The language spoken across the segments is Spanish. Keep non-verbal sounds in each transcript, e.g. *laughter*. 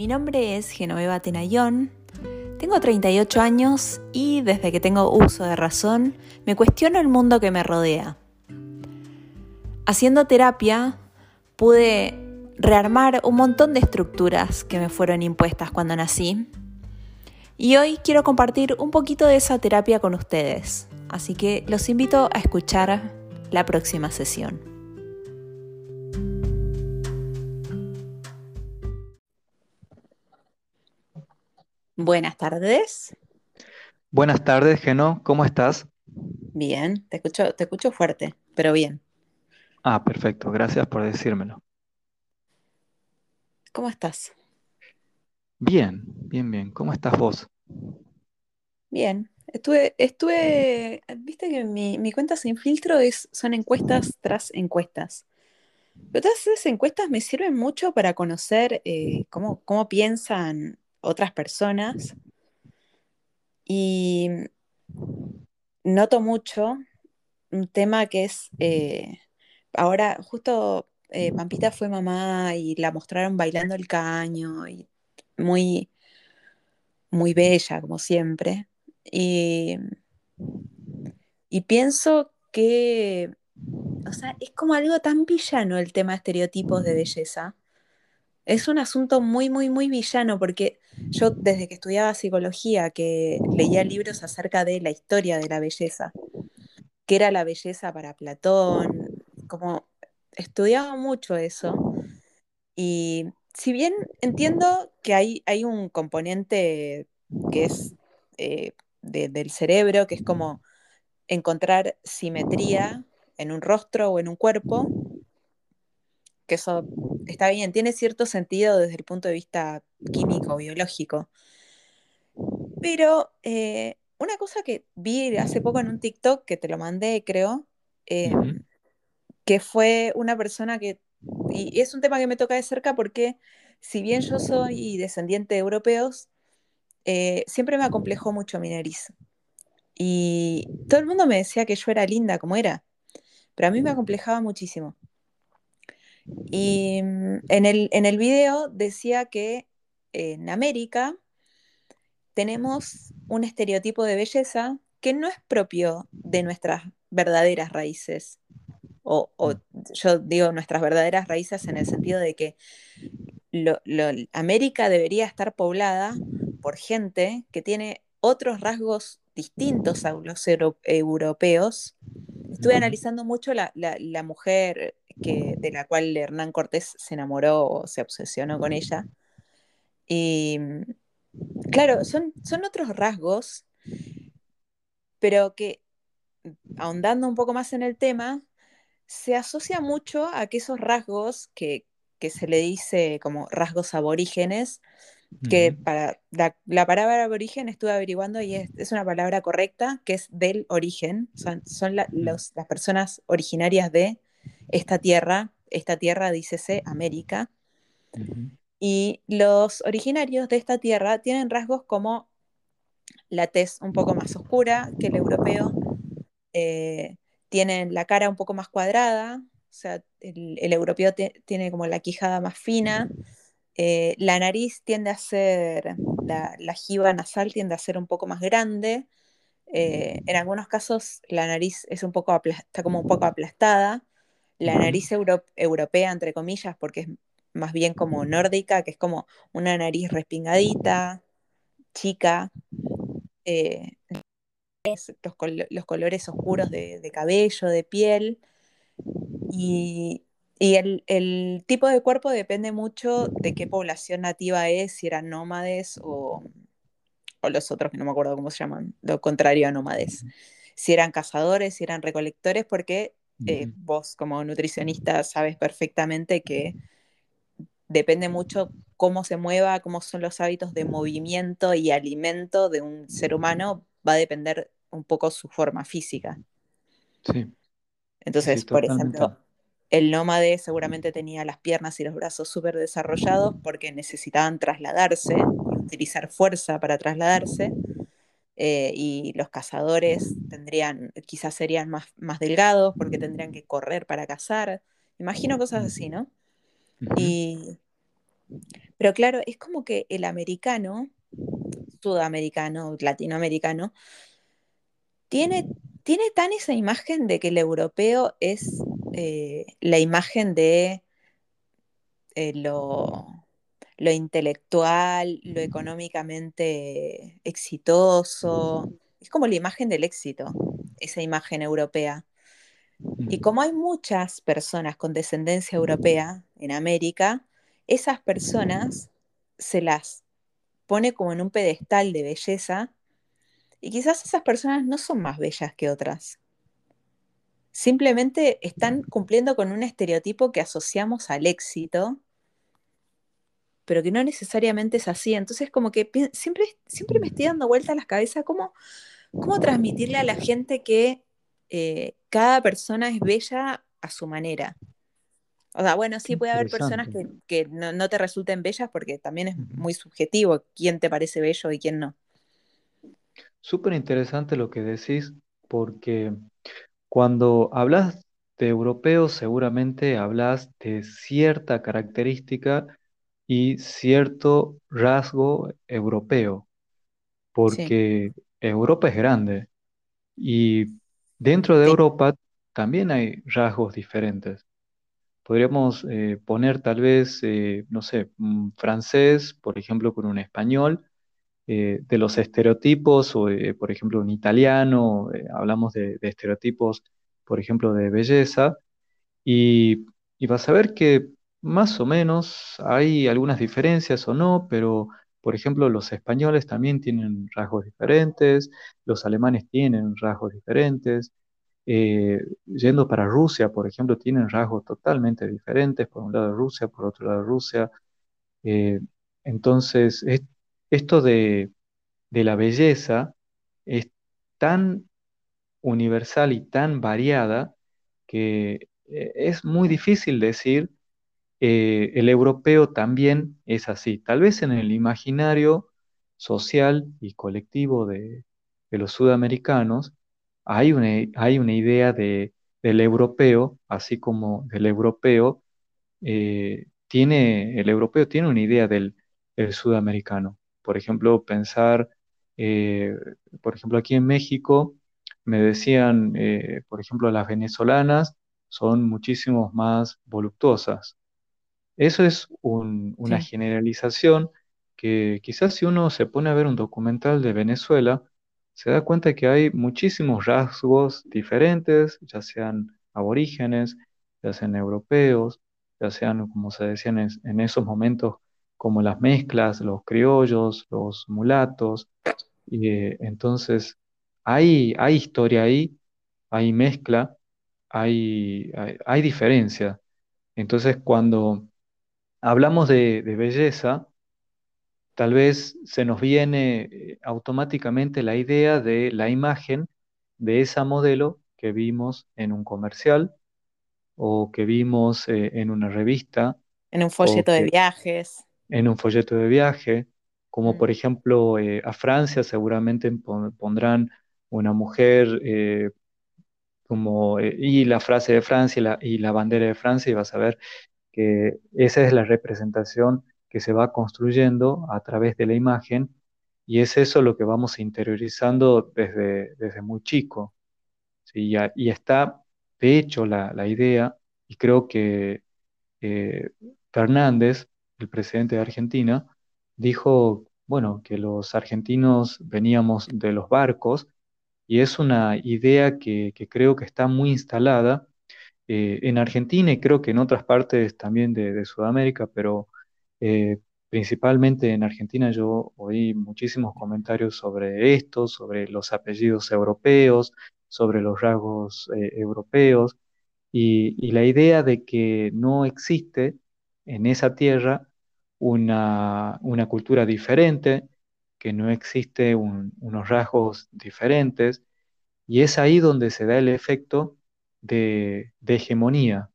Mi nombre es Genoveva Tenayón, tengo 38 años y desde que tengo uso de razón me cuestiono el mundo que me rodea. Haciendo terapia pude rearmar un montón de estructuras que me fueron impuestas cuando nací y hoy quiero compartir un poquito de esa terapia con ustedes, así que los invito a escuchar la próxima sesión. Buenas tardes. Buenas tardes, Geno. ¿Cómo estás? Bien, te escucho, te escucho fuerte, pero bien. Ah, perfecto. Gracias por decírmelo. ¿Cómo estás? Bien, bien, bien. ¿Cómo estás vos? Bien. Estuve, estuve, viste que mi, mi cuenta sin filtro es, son encuestas tras encuestas. Pero todas esas encuestas me sirven mucho para conocer eh, cómo, cómo piensan otras personas y noto mucho un tema que es, eh, ahora justo eh, Pampita fue mamá y la mostraron bailando el caño y muy, muy bella como siempre. Y, y pienso que, o sea, es como algo tan villano el tema de estereotipos de belleza es un asunto muy, muy, muy villano, porque yo desde que estudiaba psicología, que leía libros acerca de la historia de la belleza, que era la belleza para Platón, como estudiaba mucho eso, y si bien entiendo que hay, hay un componente que es eh, de, del cerebro, que es como encontrar simetría en un rostro o en un cuerpo, que eso está bien, tiene cierto sentido desde el punto de vista químico, biológico. Pero eh, una cosa que vi hace poco en un TikTok, que te lo mandé, creo, eh, uh -huh. que fue una persona que, y es un tema que me toca de cerca porque si bien yo soy descendiente de europeos, eh, siempre me acomplejó mucho mi nariz. Y todo el mundo me decía que yo era linda como era, pero a mí me acomplejaba muchísimo. Y mm, en el, en el video decía que en América tenemos un estereotipo de belleza que no es propio de nuestras verdaderas raíces. O, o yo digo nuestras verdaderas raíces en el sentido de que lo, lo, América debería estar poblada por gente que tiene otros rasgos distintos a los euro, europeos. Estuve analizando mucho la, la, la mujer que, de la cual Hernán Cortés se enamoró o se obsesionó con ella. Y claro, son, son otros rasgos, pero que ahondando un poco más en el tema, se asocia mucho a que esos rasgos que, que se le dice como rasgos aborígenes, que para la, la, palabra aborigen estuve averiguando y es, es, una palabra correcta, que es del origen, son, son la, los, las personas originarias de esta tierra, esta tierra dícese América, uh -huh. y los originarios de esta tierra tienen rasgos como la tez un poco más oscura que el europeo, eh, tienen la cara un poco más cuadrada, o sea, el, el europeo tiene como la quijada más fina, eh, la nariz tiende a ser, la, la, jiba nasal tiende a ser un poco más grande. Eh, en algunos casos la nariz es un poco está como un poco aplastada. La nariz euro europea, entre comillas, porque es más bien como nórdica, que es como una nariz respingadita, chica. Eh, los, col los, colores oscuros de, de, cabello, de piel. Y y el, el, tipo de cuerpo depende mucho de qué población nativa es, si eran nómades o, o, los otros que no me acuerdo cómo se llaman, lo contrario a nómades. Si eran cazadores, si eran recolectores, porque eh, vos como nutricionista sabes perfectamente que depende mucho cómo se mueva, cómo son los hábitos de movimiento y alimento de un ser humano, va a depender un poco su forma física. Sí. Entonces, sí, por ejemplo, el nómade seguramente tenía las piernas y los brazos súper desarrollados porque necesitaban trasladarse, utilizar fuerza para trasladarse. Eh, y los cazadores tendrían, quizás serían más, más delgados porque tendrían que correr para cazar. Imagino cosas así, ¿no? Y Pero claro, es como que el americano, sudamericano, latinoamericano, tiene, tiene tan esa imagen de que el europeo es eh, la imagen de eh, lo, lo intelectual, lo económicamente exitoso. Es como la imagen del éxito, esa imagen europea. Y Mm, como hay muchas personas con descendencia europea en América, esas personas se las pone como en un pedestal de belleza y quizás esas personas no son más bellas que otras. Simplemente están cumpliendo con un estereotipo que asociamos al éxito, pero que no necesariamente es así. Entonces, como que siempre, siempre me estoy dando vueltas a la cabeza cómo, cómo transmitirle a la gente que eh, cada persona es bella a su manera. O sea, bueno, sí puede haber personas que, que no, no te resulten bellas porque también es muy subjetivo quién te parece bello y quién no. Súper interesante lo que decís, porque cuando hablas de europeos, seguramente hablas de cierta característica y cierto rasgo europeo, Sí, porque Europa es grande y dentro de sí, Europa también hay rasgos diferentes. Podríamos eh, poner tal vez, eh, no sé, un francés, por ejemplo, con un español eh, de los estereotipos, o eh, por ejemplo un italiano, eh, hablamos de, de estereotipos, por ejemplo, de belleza, y, y vas a ver que más o menos hay algunas diferencias o no, pero por ejemplo los españoles también tienen rasgos diferentes, los alemanes tienen rasgos diferentes. eh, yendo para Rusia, por ejemplo, tienen rasgos totalmente diferentes, por un lado Rusia, por otro lado Rusia. Eh, entonces, es- esto de, de la belleza es tan universal y tan variada que eh, es muy difícil decir eh, el europeo también es así. Tal vez en el imaginario social y colectivo de, los sudamericanos hay una, hay una idea de, del europeo, así como del europeo eh, tiene, el europeo tiene una idea del, sudamericano. Por ejemplo, pensar, eh, por ejemplo, aquí en México me decían, por ejemplo, las venezolanas son muchísimo más voluptuosas. Eso es un- una sí. generalización que quizás si uno se pone a ver un documental de Venezuela, se da cuenta que hay muchísimos rasgos diferentes, ya sean aborígenes, ya sean europeos, ya sean, como se decían en, en esos momentos, como las mezclas, los criollos, los mulatos. Y, eh, entonces, hay, hay historia ahí, hay mezcla, hay, hay, hay diferencia. Entonces, cuando hablamos de, de belleza, tal vez se nos viene eh, automáticamente la idea de la imagen de esa modelo que vimos en un comercial o que vimos eh, en una revista En un folleto de viajes. en un folleto de viaje, como Mm, por ejemplo eh, a Francia seguramente pon- pondrán una mujer eh, como y la frase de Francia y la, y la bandera de Francia y vas a ver que esa es la representación que se va construyendo a través de la imagen y es eso lo que vamos interiorizando desde, desde muy chico. ¿sí? Y, y está, de hecho, la, la idea, y creo que eh, Fernández, el presidente de Argentina, dijo, bueno, que los argentinos veníamos de los barcos y es una idea que, que creo que está muy instalada eh, en Argentina y creo que en otras partes también de, de Sudamérica, pero eh, principalmente en Argentina yo oí muchísimos comentarios sobre esto, sobre los apellidos europeos, sobre los rasgos eh, europeos y, y la idea de que no existe en esa tierra una, una cultura diferente, que no existe un- unos rasgos diferentes y es ahí donde se da el efecto de, de hegemonía,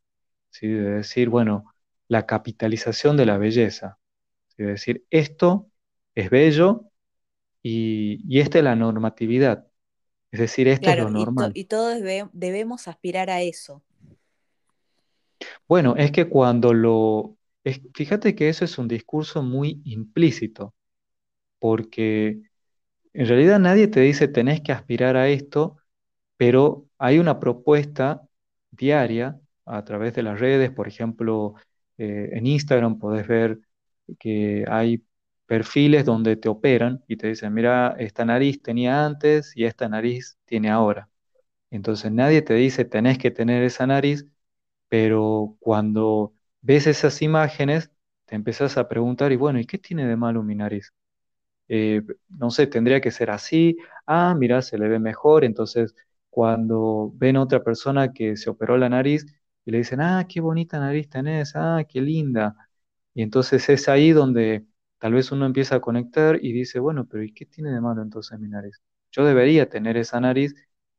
¿sí? De decir, bueno, la capitalización de la belleza, ¿sí? De decir, esto es bello y, y esta es la normatividad, es decir, esto es Claro, lo y, to- normal. y todos debe- debemos aspirar a eso. Bueno, es que cuando lo, Es, fíjate que eso es un discurso muy implícito, porque en realidad nadie te dice tenés que aspirar a esto, pero hay una propuesta diaria a través de las redes, por ejemplo, eh, en Instagram podés ver que hay perfiles donde te operan y te dicen, mira, esta nariz tenía antes y esta nariz tiene ahora. Entonces nadie te dice tenés que tener esa nariz, pero cuando ves esas imágenes, te empezás a preguntar, y bueno, ¿y qué tiene de malo mi nariz? Eh, no sé, tendría que ser así, ah, mira, se le ve mejor, entonces cuando ven a otra persona que se operó la nariz y le dicen, ah, qué bonita nariz tenés, ah, qué linda, y entonces es ahí donde tal vez uno empieza a conectar y dice, bueno, pero ¿y qué tiene de malo entonces mi nariz? Yo debería tener esa nariz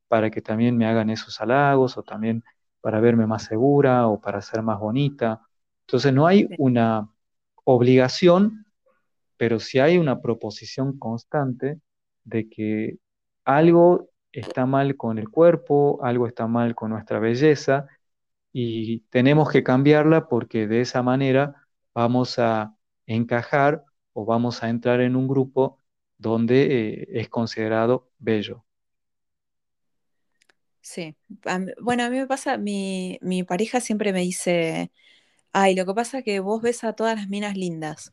para que también me hagan esos halagos o también para verme más segura o para ser más bonita. Entonces no hay una obligación, pero sí hay una proposición constante de que algo está mal con el cuerpo, algo está mal con nuestra belleza y tenemos que cambiarla porque de esa manera vamos a encajar o vamos a entrar en un grupo donde eh, es considerado bello. Sí, bueno, a mí me pasa, mi, mi pareja siempre me dice, ay, lo que pasa es que vos ves a todas las minas lindas.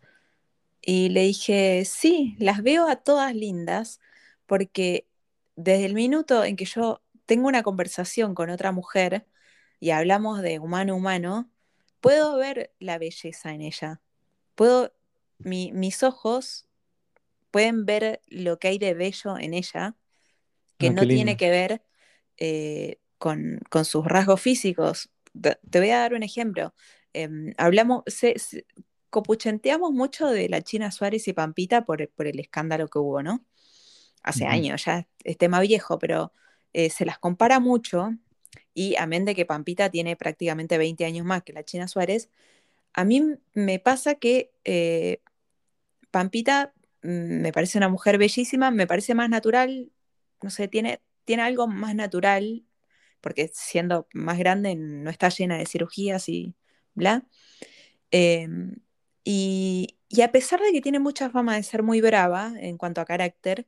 Y le dije, sí, las veo a todas lindas, porque desde el minuto en que yo tengo una conversación con otra mujer y hablamos de humano a humano, puedo ver la belleza en ella. Puedo, mis ojos pueden ver lo que hay de bello en ella, que Ah, no tiene que ver eh, con, con sus rasgos físicos. Te te voy a dar un ejemplo. Em, hablamos, se- se- copuchenteamos mucho de la China Suárez y Pampita por, por el escándalo que hubo, ¿no? Hace años, ya es tema viejo, pero eh, se las compara mucho y amén de que Pampita tiene prácticamente 20 años más que la China Suárez, a mí me pasa que eh, Pampita mm, me parece una mujer bellísima, me parece más natural, no sé, tiene, tiene algo más natural, porque siendo más grande no está llena de cirugías y bla. Eh, y, y a pesar de que tiene mucha fama de ser muy brava en cuanto a carácter,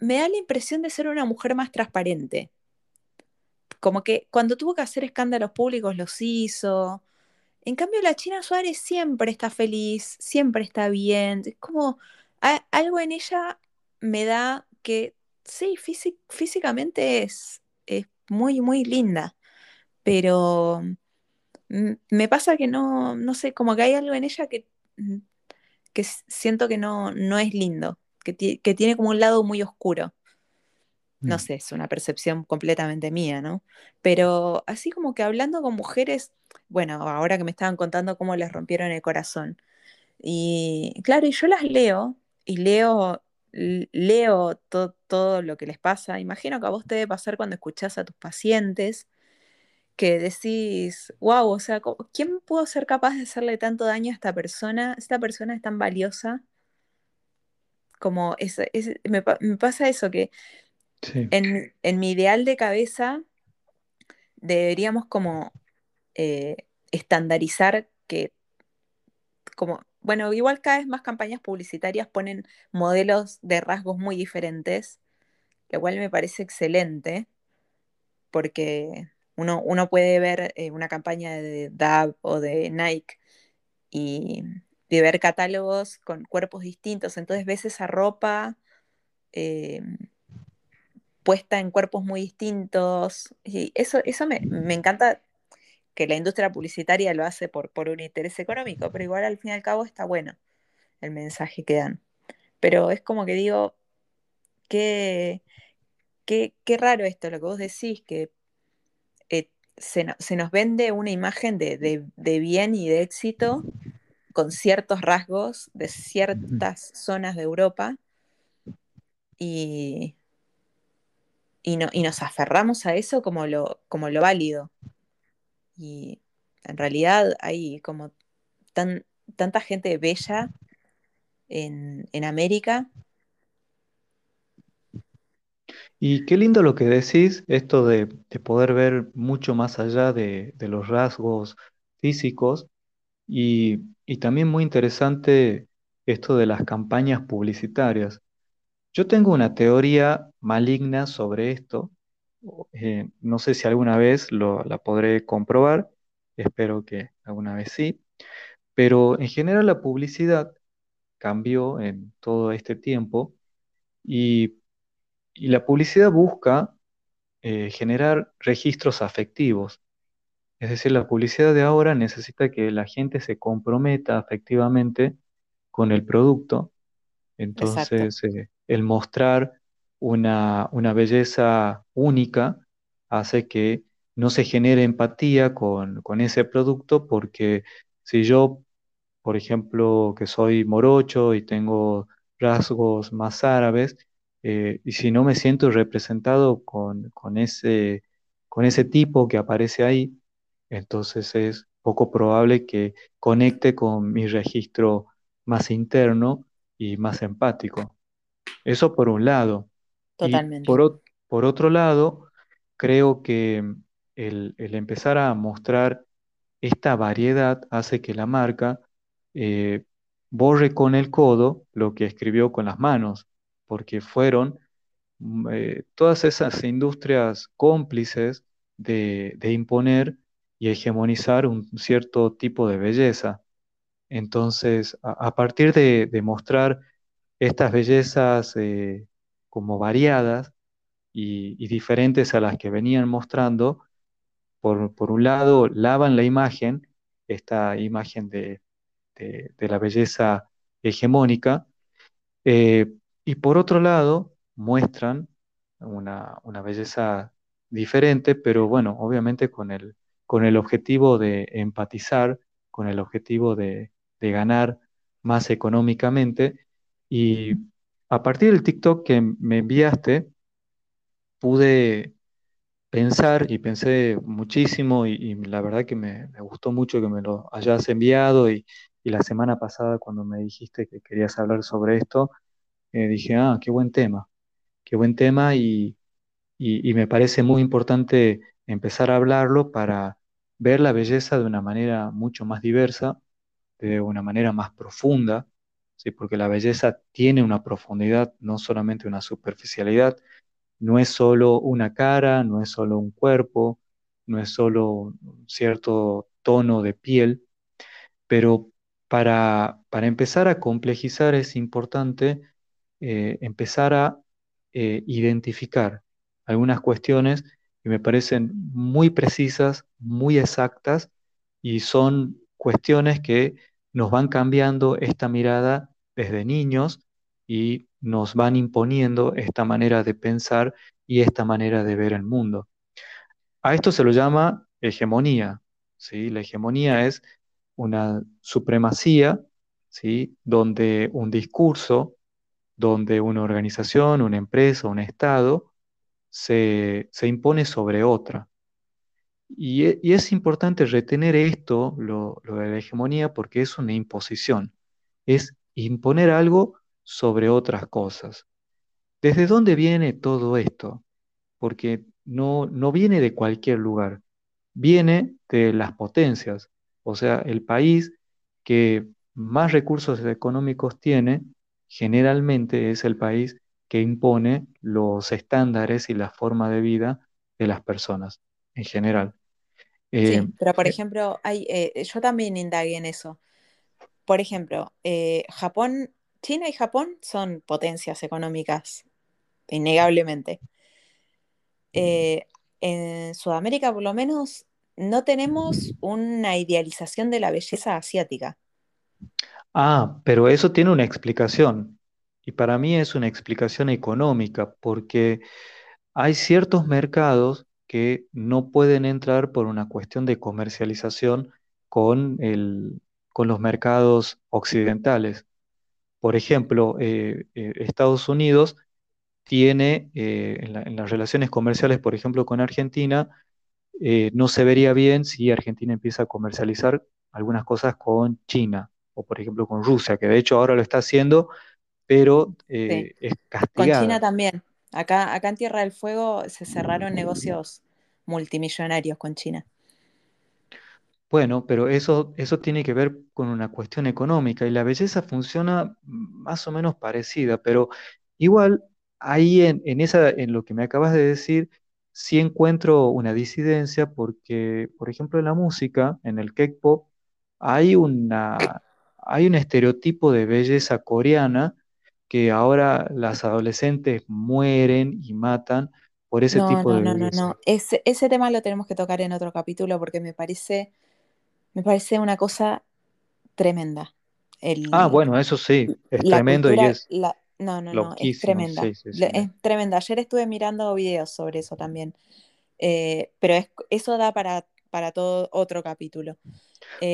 me da la impresión de ser una mujer más transparente. Como que cuando tuvo que hacer escándalos públicos los hizo. En cambio, la China Suárez siempre está feliz, siempre está bien. Es como algo en ella me da que sí, físi- físicamente es, es muy, muy linda, pero mm, me pasa que no, no sé, como que hay algo en ella que, mm, que siento que no, no es lindo, que, que tiene como un lado muy oscuro. No Mm. sé, es una percepción completamente mía, ¿no? Pero así como que hablando con mujeres, bueno, ahora que me estaban contando cómo les rompieron el corazón. Y claro, y yo las leo y leo, leo to- todo lo que les pasa. Imagino que a vos te debe pasar cuando escuchás a tus pacientes que decís, wow, o sea, ¿quién pudo ser capaz de hacerle tanto daño a esta persona? Esta persona es tan valiosa como es, es- me, pa- me pasa eso, que Sí. en, en mi ideal de cabeza deberíamos como eh, estandarizar que como, bueno, igual cada vez más campañas publicitarias ponen modelos de rasgos muy diferentes, lo cual me parece excelente, porque uno, uno puede ver eh, una campaña de DAB o de Nike y, y ver catálogos con cuerpos distintos, entonces ves esa ropa eh, puesta en cuerpos muy distintos, y eso, eso me, me encanta que la industria publicitaria lo hace por, por un interés económico, pero igual al fin y al cabo está bueno el mensaje que dan. Pero es como que digo, qué, qué, qué raro esto, lo que vos decís, que eh, se, no- se nos vende una imagen de, de- de bien y de éxito con ciertos rasgos de ciertas zonas de Europa y, y, no- y nos aferramos a eso como lo, como lo válido. Y en realidad hay como tan, tanta gente bella en, en América. Y qué lindo lo que decís, esto de, de poder ver mucho más allá de, de los rasgos físicos, Y, y también muy interesante esto de las campañas publicitarias. Yo tengo una teoría maligna sobre esto. eh, no sé si alguna vez lo- la podré comprobar, espero que alguna vez sí, pero en general la publicidad cambió en todo este tiempo y, y la publicidad busca eh, generar registros afectivos. Es decir, la publicidad de ahora necesita que la gente se comprometa afectivamente con el producto. Entonces, eh, el mostrar una, una belleza única hace que no se genere empatía con, con ese producto porque si yo, por ejemplo, que soy morocho y tengo rasgos más árabes, eh, y si no me siento representado con, con ese, con ese tipo que aparece ahí, entonces es poco probable que conecte con mi registro más interno y más empático. Eso por un lado. Y por, totalmente, ot- por otro lado, creo que el, el empezar a mostrar esta variedad hace que la marca eh, borre con el codo lo que escribió con las manos, porque fueron mm, eh, todas esas industrias cómplices de, de imponer y hegemonizar un cierto tipo de belleza. Entonces, a, partir de, mostrar estas bellezas eh, como variadas y, diferentes a las que venían mostrando, por, por un lado, lavan la imagen, esta imagen de, de- de la belleza hegemónica, eh, y por otro lado, muestran una, una belleza diferente, pero bueno, obviamente con el, con el objetivo de empatizar, con el objetivo de, ganar más económicamente. Y a partir del TikTok que me enviaste, pude pensar y pensé muchísimo y, la verdad que me, gustó mucho que me lo hayas enviado y, la semana pasada cuando me dijiste que querías hablar sobre esto, eh, dije, ah, qué buen tema, qué buen tema y me parece muy importante empezar a hablarlo para ver la belleza de una manera mucho más diversa, de una manera más profunda, ¿sí? Porque la belleza tiene una profundidad, no solamente una superficialidad, no es solo una cara, no es solo un cuerpo, no es solo un cierto tono de piel, pero para, para empezar a complejizar es importante eh, empezar a eh, identificar algunas cuestiones que me parecen muy precisas, muy exactas, y son cuestiones que nos van cambiando esta mirada desde niños y nos van imponiendo esta manera de pensar y esta manera de ver el mundo. A esto se lo llama hegemonía, ¿sí? La hegemonía es una supremacía, ¿sí? Donde un discurso, donde una organización, una empresa, un Estado se, se impone sobre otra. Y, e- es importante retener esto, lo, lo de la hegemonía, porque es una imposición, es imponer algo sobre otras cosas. ¿Desde dónde viene todo esto? porque no, no viene de cualquier lugar, viene de las potencias. O sea, el país que más recursos económicos tiene, generalmente es el país que impone los estándares y la forma de vida de las personas en general. Eh, sí, pero por eh, ejemplo, hay, eh, yo también indagué en eso. Por ejemplo, eh, Japón, China y Japón son potencias económicas, innegablemente. Eh, en Sudamérica, por lo menos, no tenemos una idealización de la belleza asiática. ah, pero eso tiene una explicación. Y para mí es una explicación económica, porque Hay ciertos mercados que no pueden entrar por una cuestión de comercialización con el- con los mercados occidentales. Por ejemplo, eh, eh, Estados Unidos tiene eh, en la- en las relaciones comerciales, por ejemplo, con Argentina, no se vería bien si Argentina empieza a comercializar algunas cosas con China o, por ejemplo, con Rusia, que de hecho ahora lo está haciendo, pero Sí. eh, es Con China castigada. también. Acá, acá en Tierra del Fuego se cerraron negocios multimillonarios con China. Bueno, pero eso, eso tiene que ver con una cuestión económica y la belleza funciona más o menos parecida, pero igual ahí en, en esa, en lo que me acabas de decir, sí encuentro una disidencia porque, por ejemplo, en la música, en el K-pop, hay una, hay un estereotipo de belleza coreana que ahora las adolescentes mueren y matan por ese No, tipo no, de no, no, belleza. no. Ese, ese tema lo tenemos que tocar en otro capítulo porque me parece, me parece una cosa tremenda. Ah, El, bueno, eso sí, es tremendo y es la, no, no, no, es sí, tremenda. sí, Le- sí. Es tremenda. Ayer estuve mirando videos sobre eso también. Eh, pero es- eso da para, para todo otro capítulo.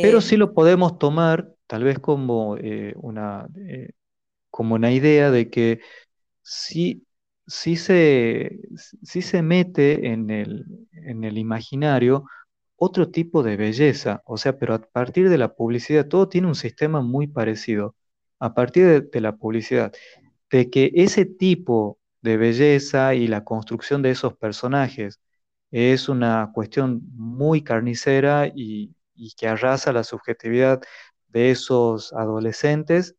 Pero Eh, sí lo podemos tomar tal vez como, eh, una, como una idea de que sí, sí se, sí se mete en el, en el imaginario otro tipo de belleza, o sea, pero a partir de la publicidad, todo tiene un sistema muy parecido. A partir de, la publicidad, de que ese tipo de belleza y la construcción de esos personajes es una cuestión muy carnicera y, y que arrasa la subjetividad de esos adolescentes,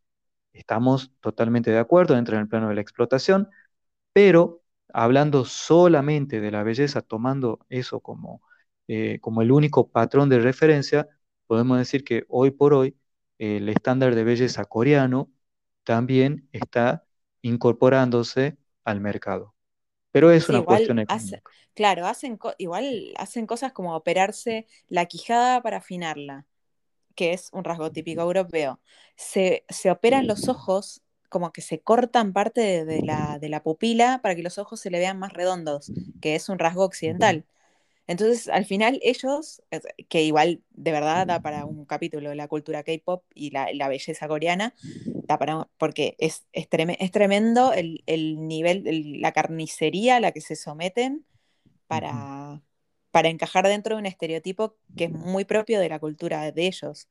estamos totalmente de acuerdo, entra en el plano de la explotación, pero hablando solamente de la belleza, tomando eso como, eh, como el único patrón de referencia, podemos decir que hoy por hoy eh, el estándar de belleza coreano también está incorporándose al mercado, pero es una igual cuestión hace, económica. claro, hacen, igual hacen cosas como operarse la quijada para afinarla. Que es un rasgo típico europeo, se, se operan los ojos, como que se cortan parte de, de la, de la pupila para que los ojos se le vean más redondos, que es un rasgo occidental. Entonces, al final, ellos, que igual de verdad da para un capítulo de la cultura K-pop y la, la, belleza coreana, da para, porque es, es, trem es tremendo el, el nivel, el, la carnicería a la que se someten para, para encajar dentro de un estereotipo que es muy propio de la cultura de ellos.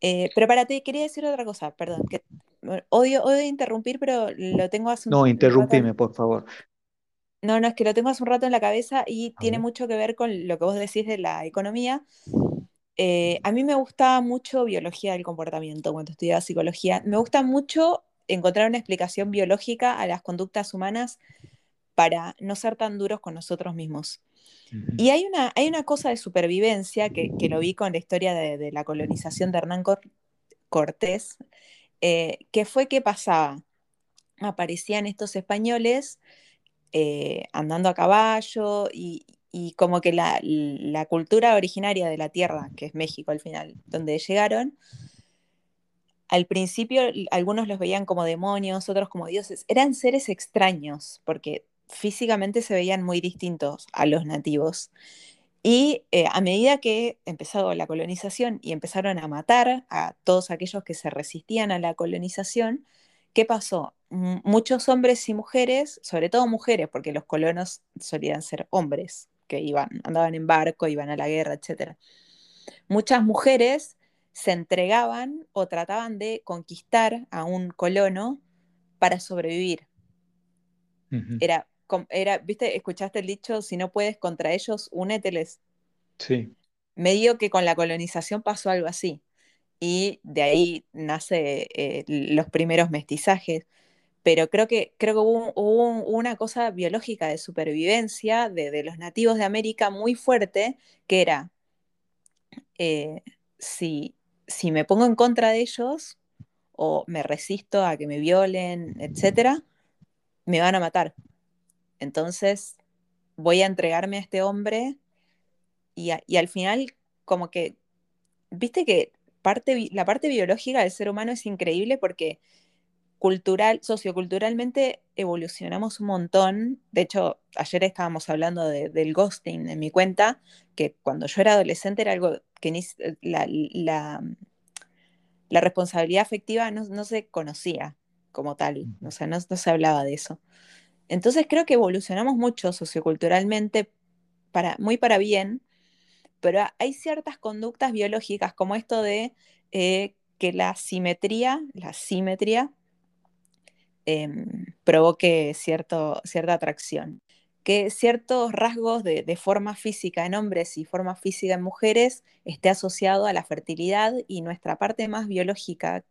Eh, pero para ti, quería decir otra cosa, perdón, que odio, odio interrumpir, pero lo tengo hace un, No, rato. interrumpime, por favor. No, no, es que lo tengo hace un rato en la cabeza y A tiene ver. mucho que ver con lo que vos decís de la economía. Eh, a mí me gustaba mucho biología del comportamiento cuando estudiaba psicología. Me gusta mucho encontrar una explicación biológica a las conductas humanas para no ser tan duros con nosotros mismos. Y hay una, hay una cosa de supervivencia que, que lo vi con la historia de, de la colonización de Hernán Cor Cortés, eh, que fue que pasaba. Aparecían estos españoles eh, andando a caballo y, y como que la, la, cultura originaria de la tierra, que es México al final, donde llegaron, al principio algunos los veían como demonios, otros como dioses, eran seres extraños, porque físicamente se veían muy distintos a los nativos. Y eh, a medida que empezó la colonización y empezaron a matar a todos aquellos que se resistían a la colonización, ¿qué pasó? M muchos hombres y mujeres, sobre todo mujeres, porque los colonos solían ser hombres, que iban, andaban en barco, iban a la guerra, etc. Muchas mujeres se entregaban o trataban de conquistar a un colono para sobrevivir. Era, era, ¿viste? ¿Escuchaste el dicho? Si no puedes contra ellos, úneteles. Sí. Medio que con la colonización pasó algo así. Y de ahí nace eh, los primeros mestizajes. Pero creo que, creo que hubo, hubo una cosa biológica de supervivencia de, de, los nativos de América muy fuerte, que era, eh, si, si me pongo en contra de ellos o me resisto a que me violen, etcétera, me van a matar. Entonces voy a entregarme a este hombre y, a, y al final como que, viste que parte, la parte biológica del ser humano es increíble porque cultural, socioculturalmente evolucionamos un montón. De hecho, ayer estábamos hablando de, del ghosting en mi cuenta, que cuando yo era adolescente era algo que ni, la, la, la responsabilidad afectiva no, no, se conocía como tal, o sea, no, no, se hablaba de eso. Entonces creo que evolucionamos mucho socioculturalmente, para, muy para bien, pero hay ciertas conductas biológicas como esto de eh, que la simetría, la simetría, eh, provoque cierta atracción. que ciertos rasgos de, de, forma física en hombres y forma física en mujeres esté asociado a la fertilidad y nuestra parte más biológica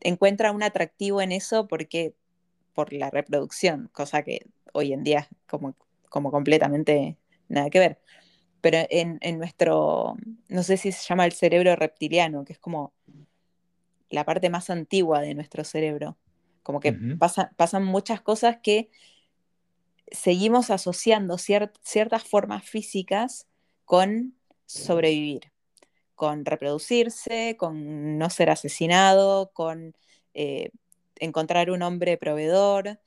encuentra un atractivo en eso porque por la reproducción, cosa que hoy en día es como, como completamente nada que ver. Pero en, en, nuestro, no sé si se llama el cerebro reptiliano, que es como la parte más antigua de nuestro cerebro. Como que uh -huh. pasa, pasan muchas cosas que seguimos asociando ciert ciertas formas físicas con sobrevivir, con reproducirse, con no ser asesinado, con eh, encontrar un hombre proveedor,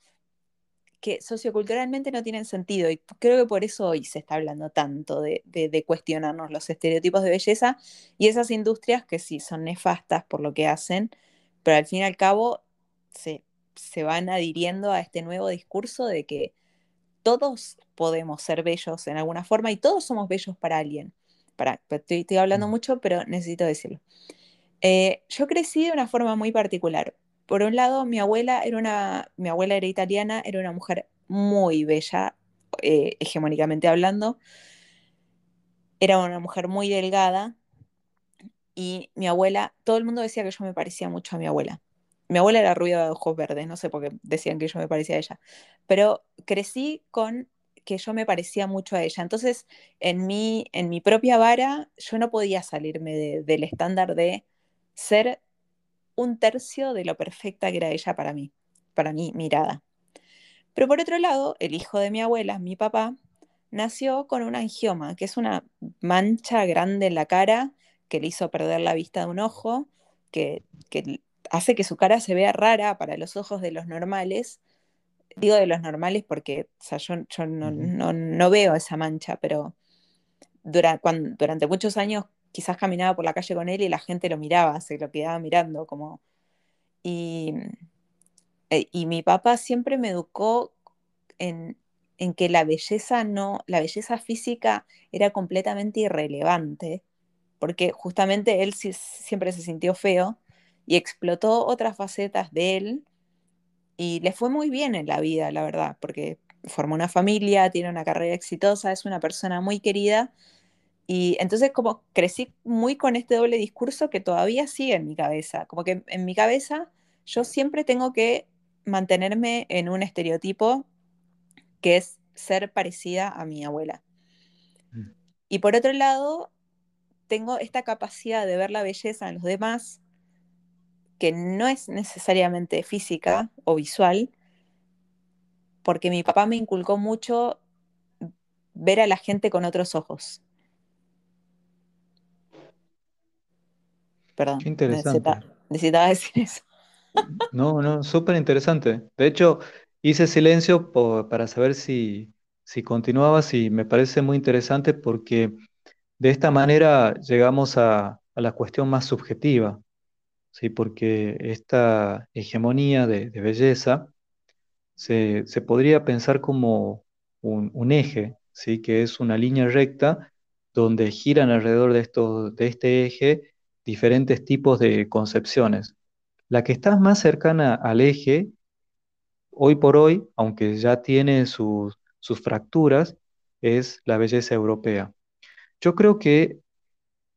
que socioculturalmente no tienen sentido. Y creo que por eso hoy se está hablando tanto de, de, de, cuestionarnos los estereotipos de belleza y esas industrias que sí son nefastas por lo que hacen, pero al fin y al cabo se, se van adhiriendo a este nuevo discurso de que todos podemos ser bellos en alguna forma y todos somos bellos para alguien. Para, estoy, estoy hablando mucho, pero necesito decirlo. Eh, yo crecí de una forma muy particular. Por un lado, mi abuela era una, mi abuela era italiana, era una mujer muy bella, eh, hegemónicamente hablando. Era una mujer muy delgada y mi abuela, todo el mundo decía que yo me parecía mucho a mi abuela. Mi abuela era rubia de ojos verdes, no sé por qué decían que yo me parecía a ella, pero crecí con que yo me parecía mucho a ella. Entonces, en mi, en mi propia vara, yo no podía salirme de, del estándar de ser un tercio de lo perfecta que era ella para mí, para mi mirada. Pero por otro lado, el hijo de mi abuela, mi papá, nació con un angioma, que es una mancha grande en la cara que le hizo perder la vista de un ojo, que, que hace que su cara se vea rara para los ojos de los normales. Digo de los normales porque o sea, yo, yo no, no, no, veo esa mancha, pero durante, cuando, durante muchos años quizás caminaba por la calle con él y la gente lo miraba, se lo quedaba mirando como... Y, eh, y mi papá siempre me educó en, en, que la belleza no, la belleza física era completamente irrelevante, porque justamente él siempre se sintió feo y explotó otras facetas de él y le fue muy bien en la vida, la verdad, porque formó una familia, tiene una carrera exitosa, es una persona muy querida, y entonces como crecí muy con este doble discurso que todavía sigue en mi cabeza, como que en mi cabeza yo siempre tengo que mantenerme en un estereotipo que es ser parecida a mi abuela. Mm. Y por otro lado, tengo esta capacidad de ver la belleza en los demás, que no es necesariamente física o visual, porque mi papá me inculcó mucho ver a la gente con otros ojos. Perdón, Qué interesante. Necesitaba, necesitaba *laughs* decir eso. No, no, súper interesante. De hecho, hice silencio por, para saber si, si continuabas y me parece muy interesante porque de esta manera llegamos a, a la cuestión más subjetiva, ¿sí? porque esta hegemonía de, de belleza se, se, podría pensar como un, un, eje, ¿sí? que es una línea recta donde giran alrededor de, esto, de este eje diferentes tipos de concepciones. La que está más cercana al eje, hoy por hoy, aunque ya tiene sus, sus fracturas, es la belleza europea. Yo creo que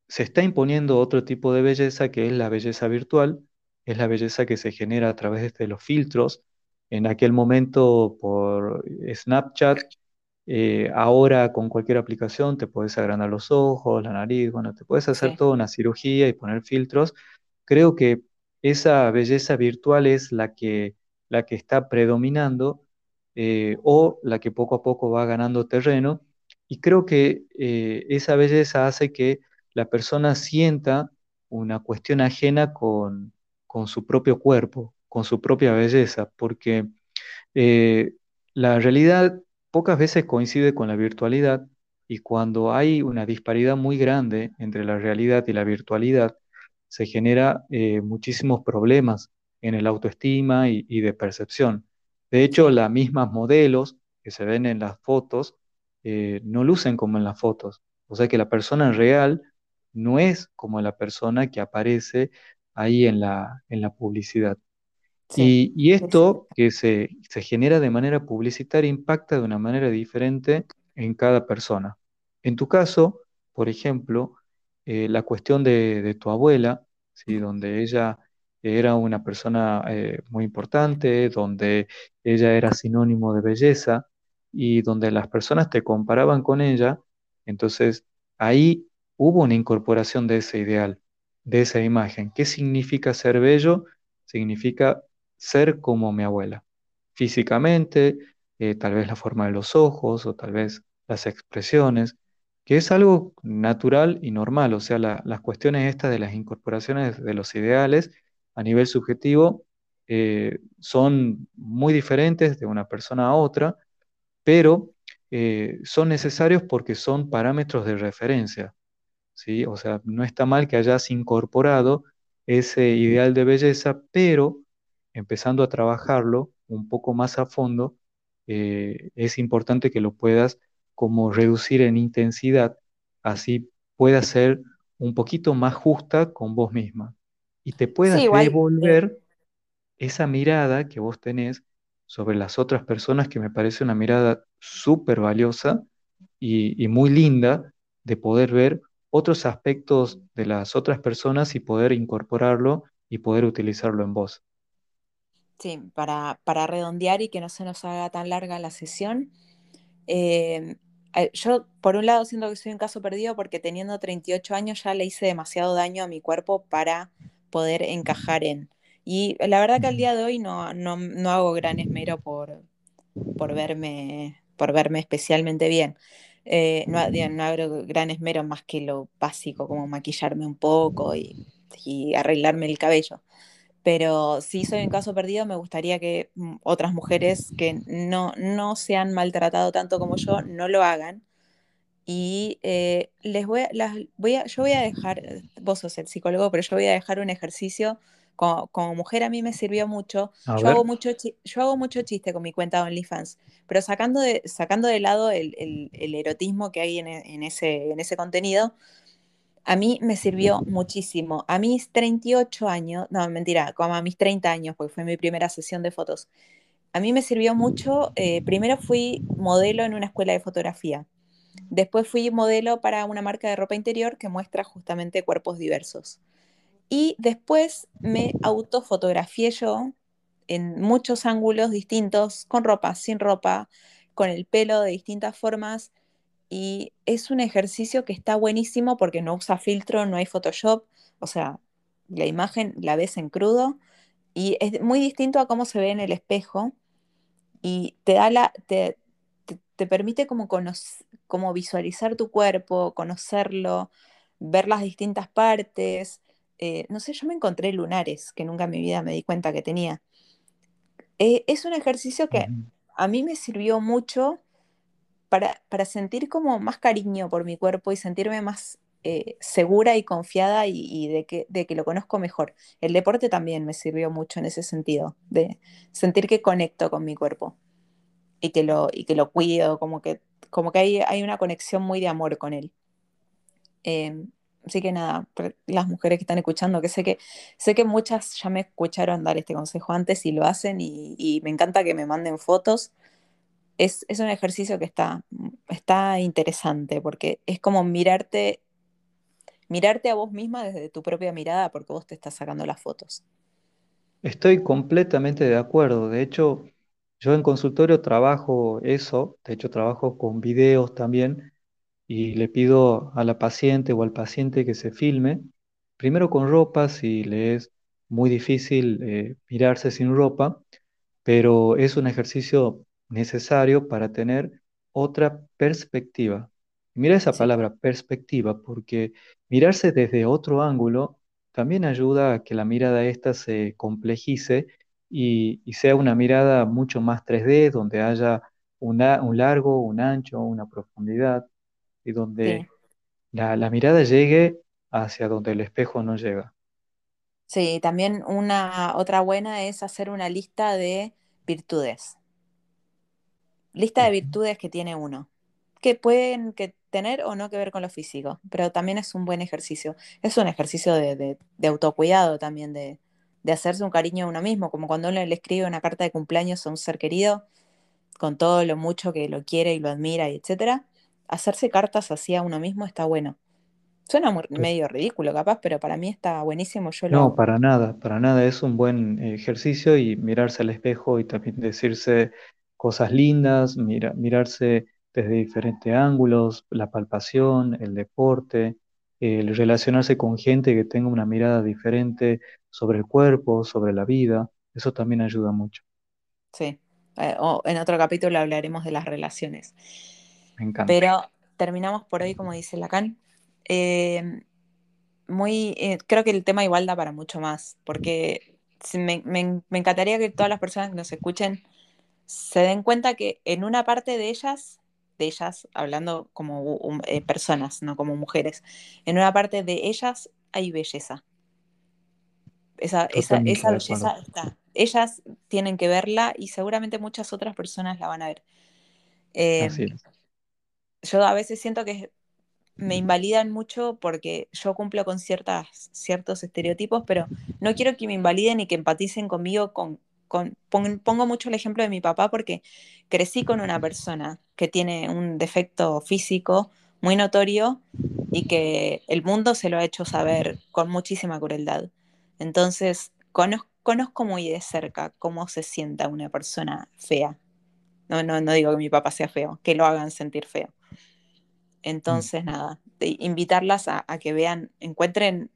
se está imponiendo otro tipo de belleza que es la belleza virtual, es la belleza que se genera a través de los filtros, en aquel momento por Snapchat, eh, ahora con cualquier aplicación te puedes agrandar los ojos, la nariz, bueno, te puedes hacer sí. toda una cirugía y poner filtros. Creo que esa belleza virtual es la que, la que está predominando eh, o la que poco a poco va ganando terreno. Y creo que eh, esa belleza hace que la persona sienta una cuestión ajena con, con su propio cuerpo, con su propia belleza, porque eh, la realidad pocas veces coincide con la virtualidad y cuando hay una disparidad muy grande entre la realidad y la virtualidad, se genera eh, muchísimos problemas en el autoestima y, de percepción. De hecho, las mismas modelos que se ven en las fotos eh, no lucen como en las fotos. O sea que la persona real no es como la persona que aparece ahí en la, en la publicidad. Sí, Y, esto que se, se genera de manera publicitaria impacta de una manera diferente en cada persona. En tu caso, por ejemplo, eh, la cuestión de, de tu abuela, ¿sí? donde ella era una persona eh, muy importante, donde ella era sinónimo de belleza y donde las personas te comparaban con ella, entonces ahí hubo una incorporación de ese ideal, de esa imagen. ¿Qué significa ser bello? Significa ser como mi abuela, físicamente, eh, tal vez la forma de los ojos o tal vez las expresiones, que es algo natural y normal, o sea, la- las cuestiones estas de las incorporaciones de los ideales a nivel subjetivo eh, son muy diferentes de una persona a otra, pero eh, son necesarios porque son parámetros de referencia. ¿sí? O sea, no está mal que hayas incorporado ese ideal de belleza, pero empezando a trabajarlo un poco más a fondo, eh, es importante que lo puedas como reducir en intensidad, así puedas ser un poquito más justa con vos misma y te Sí, puedas igual, eh, devolver esa mirada que vos tenés sobre las otras personas, que me parece una mirada súper valiosa y, y muy linda de poder ver otros aspectos de las otras personas y poder incorporarlo y poder utilizarlo en vos. Sí, para, para redondear y que no se nos haga tan larga la sesión, eh, eh, yo por un lado siento que soy un caso perdido porque teniendo 38 años ya le hice demasiado daño a mi cuerpo para poder encajar en. Y la verdad que al día de hoy no, no, no hago gran esmero por, por verme, por verme especialmente bien. Eh, no, no hago gran esmero más que lo básico, como maquillarme un poco y, y arreglarme el cabello. Pero si soy un caso perdido, me gustaría que mm, otras mujeres que no, no se han maltratado tanto como yo no lo hagan. Y eh, les voy a, las, voy a, yo voy a dejar, vos sos el psicólogo, pero yo voy a dejar un ejercicio. Como, como mujer a mí me sirvió mucho. A Yo hago mucho, yo hago mucho chiste con mi cuenta de OnlyFans, pero sacando de, sacando de lado el, el- el erotismo que hay en, en ese, en ese contenido, a mí me sirvió muchísimo. A mis 38 años, no, mentira, como a mis 30 años, porque fue mi primera sesión de fotos. A mí me sirvió mucho. eh, primero fui modelo en una escuela de fotografía. Después fui modelo para una marca de ropa interior que muestra justamente cuerpos diversos. Y después me autofotografié yo en muchos ángulos distintos, con ropa, sin ropa, con el pelo de distintas formas, y es un ejercicio que está buenísimo porque no usa filtro, no hay Photoshop, o sea, la imagen la ves en crudo y es muy distinto a cómo se ve en el espejo y te da la, te, te, te permite como, conoc- como visualizar tu cuerpo, conocerlo, ver las distintas partes. Eh, no sé, yo me encontré lunares que nunca en mi vida me di cuenta que tenía. Eh, es un ejercicio que a mí me sirvió mucho para, para sentir como más cariño por mi cuerpo y sentirme más eh, segura y confiada y, de que, de que lo conozco mejor. El deporte también me sirvió mucho en ese sentido, de sentir que conecto con mi cuerpo y que lo, y que lo cuido, como que, como que hay, hay una conexión muy de amor con él. Eh, así que nada, las mujeres que están escuchando, que sé que, sé que muchas ya me escucharon dar este consejo antes y lo hacen y me encanta que me manden fotos es, es un ejercicio que está, está interesante porque es como mirarte, mirarte a vos misma desde tu propia mirada porque vos te estás sacando las fotos. estoy completamente de acuerdo. De hecho, yo en consultorio trabajo eso, de hecho trabajo con videos también y le pido a la paciente o al paciente que se filme, primero con ropa, si le es muy difícil eh, mirarse sin ropa, pero es un ejercicio necesario para tener otra perspectiva. Mira esa Sí, palabra perspectiva, porque mirarse desde otro ángulo también ayuda a que la mirada esta se complejice y, y sea una mirada mucho más 3D, donde haya una- un largo, un ancho, una profundidad y donde sí, la, la mirada llegue hacia donde el espejo no llega. sí. También una otra buena es hacer una lista de virtudes. Lista de virtudes que tiene uno, que pueden que tener o no que ver con lo físico, pero también es un buen ejercicio. Es un ejercicio de, de- de autocuidado también, de, de hacerse un cariño a uno mismo, como cuando uno le escribe una carta de cumpleaños a un ser querido, con todo lo mucho que lo quiere y lo admira, y etcétera, hacerse cartas así a uno mismo está bueno. Suena medio ridículo capaz, pero para mí está buenísimo. Yo no, para nada, para nada. Es un buen ejercicio y mirarse al espejo y también decirse cosas lindas, mira, mirarse desde diferentes ángulos, la palpación, el deporte, el relacionarse con gente que tenga una mirada diferente sobre el cuerpo, sobre la vida. Eso también ayuda mucho. Sí, eh, en otro capítulo hablaremos de las relaciones. Me encanta. Pero terminamos por hoy, como dice Lacan. Eh, muy, eh, creo que el tema igual da para mucho más, porque me, encantaría que todas las personas que nos escuchen se den cuenta que en una parte de ellas, de ellas, hablando como personas, no como mujeres, en una parte de ellas hay belleza. Esa, esa, esa belleza está. Ellas tienen que verla y seguramente muchas otras personas la van a ver. Así Yo a veces siento que me invalidan mucho porque yo cumplo con ciertas, ciertos estereotipos, pero no quiero que me invaliden y que empaticen conmigo con, con pongo mucho el ejemplo de mi papá porque crecí con una persona que tiene un defecto físico muy notorio y que el mundo se lo ha hecho saber con muchísima crueldad. Entonces, conozco, conozco muy de cerca cómo se sienta una persona fea. No, no, no digo que mi papá sea feo, que lo hagan sentir feo. Entonces, nada, invitarlas a, que vean, encuentren,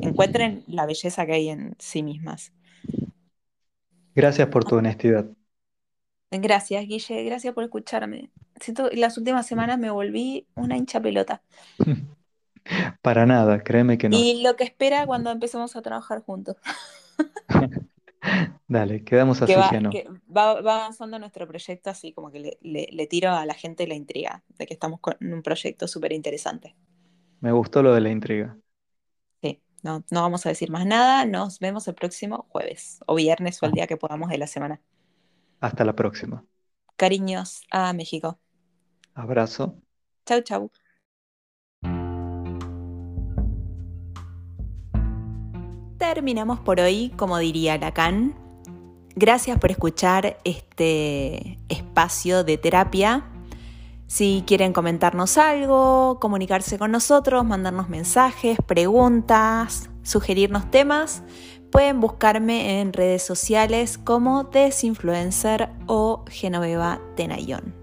encuentren la belleza que hay en sí mismas. Gracias por tu honestidad. Gracias, Guille, gracias por escucharme. Siento, las últimas semanas me volví una hincha pelota. *laughs* Para nada, créeme que no. Y lo que espera cuando empecemos a trabajar juntos. *laughs* Dale, quedamos así, va, no. va, avanzando nuestro proyecto así como que le, tiro a la gente la intriga de que estamos con un proyecto súper interesante. Me gustó lo de la intriga. No, no vamos a decir más nada. Nos vemos el próximo jueves o viernes o el día que podamos de la semana. Hasta la próxima. Cariños a México. Abrazo. Chau, chau. terminamos por hoy, como diría Lacan. Gracias por escuchar este espacio de terapia. Si quieren comentarnos algo, comunicarse con nosotros, mandarnos mensajes, preguntas, sugerirnos temas, pueden buscarme en redes sociales como Desinfluencer o Genoveva Tenayón.